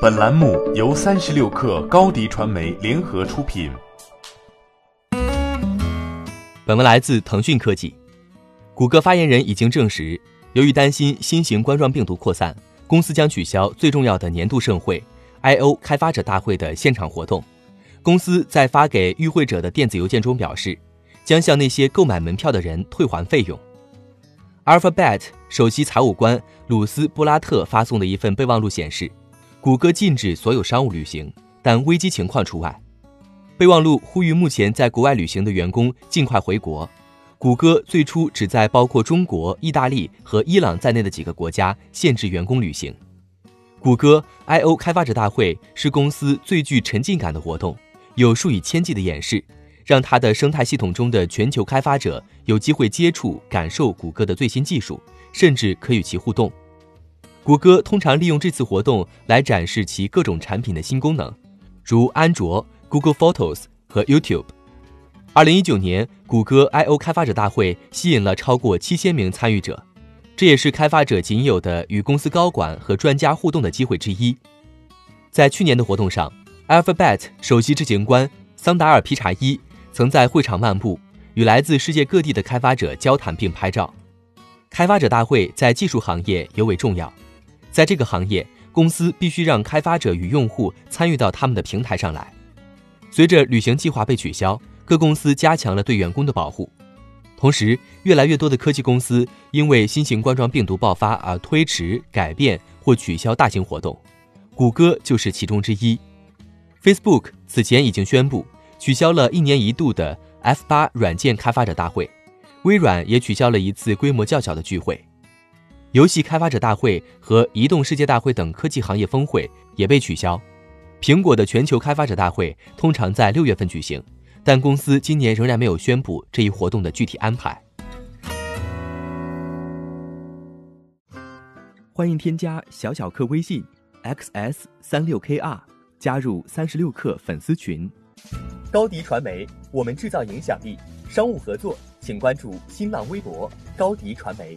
本栏目由三十六氪高低传媒联合出品。本文来自腾讯科技。谷歌发言人已经证实，由于担心新型冠状病毒扩散，公司将取消最重要的年度盛会 I/O 开发者大会的现场活动。公司在发给与会者的电子邮件中表示，将向那些购买门票的人退还费用。Alphabet 首席财务官鲁斯布拉特发送的一份备忘录显示，谷歌禁止所有商务旅行，但危机情况除外。备忘录呼吁目前在国外旅行的员工尽快回国。谷歌最初只在包括中国、意大利和伊朗在内的几个国家限制员工旅行。谷歌 I/O 开发者大会是公司最具沉浸感的活动，有数以千计的演示。让它的生态系统中的全球开发者有机会接触、感受谷歌的最新技术，甚至可与其互动。谷歌通常利用这次活动来展示其各种产品的新功能，如安卓、Google Photos 和 YouTube。二零一九年，谷歌 I/O 开发者大会吸引了超过七千名参与者，这也是开发者仅有的与公司高管和专家互动的机会之一。在去年的活动上，Alphabet 首席执行官桑达尔·皮查伊。曾在会场漫步，与来自世界各地的开发者交谈并拍照。开发者大会在技术行业尤为重要，在这个行业，公司必须让开发者与用户参与到他们的平台上来。随着旅行计划被取消，各公司加强了对员工的保护。同时，越来越多的科技公司因为新型冠状病毒爆发而推迟、改变或取消大型活动，谷歌就是其中之一。Facebook 此前已经宣布。取消了一年一度的 F 八软件开发者大会，微软也取消了一次规模较小的聚会，游戏开发者大会和移动世界大会等科技行业峰会也被取消。苹果的全球开发者大会通常在六月份举行，但公司今年仍然没有宣布这一活动的具体安排。欢迎添加小小客微信 xs 三六 kr，加入三十六氪粉丝群。高迪传媒，我们制造影响力。商务合作，请关注新浪微博高迪传媒。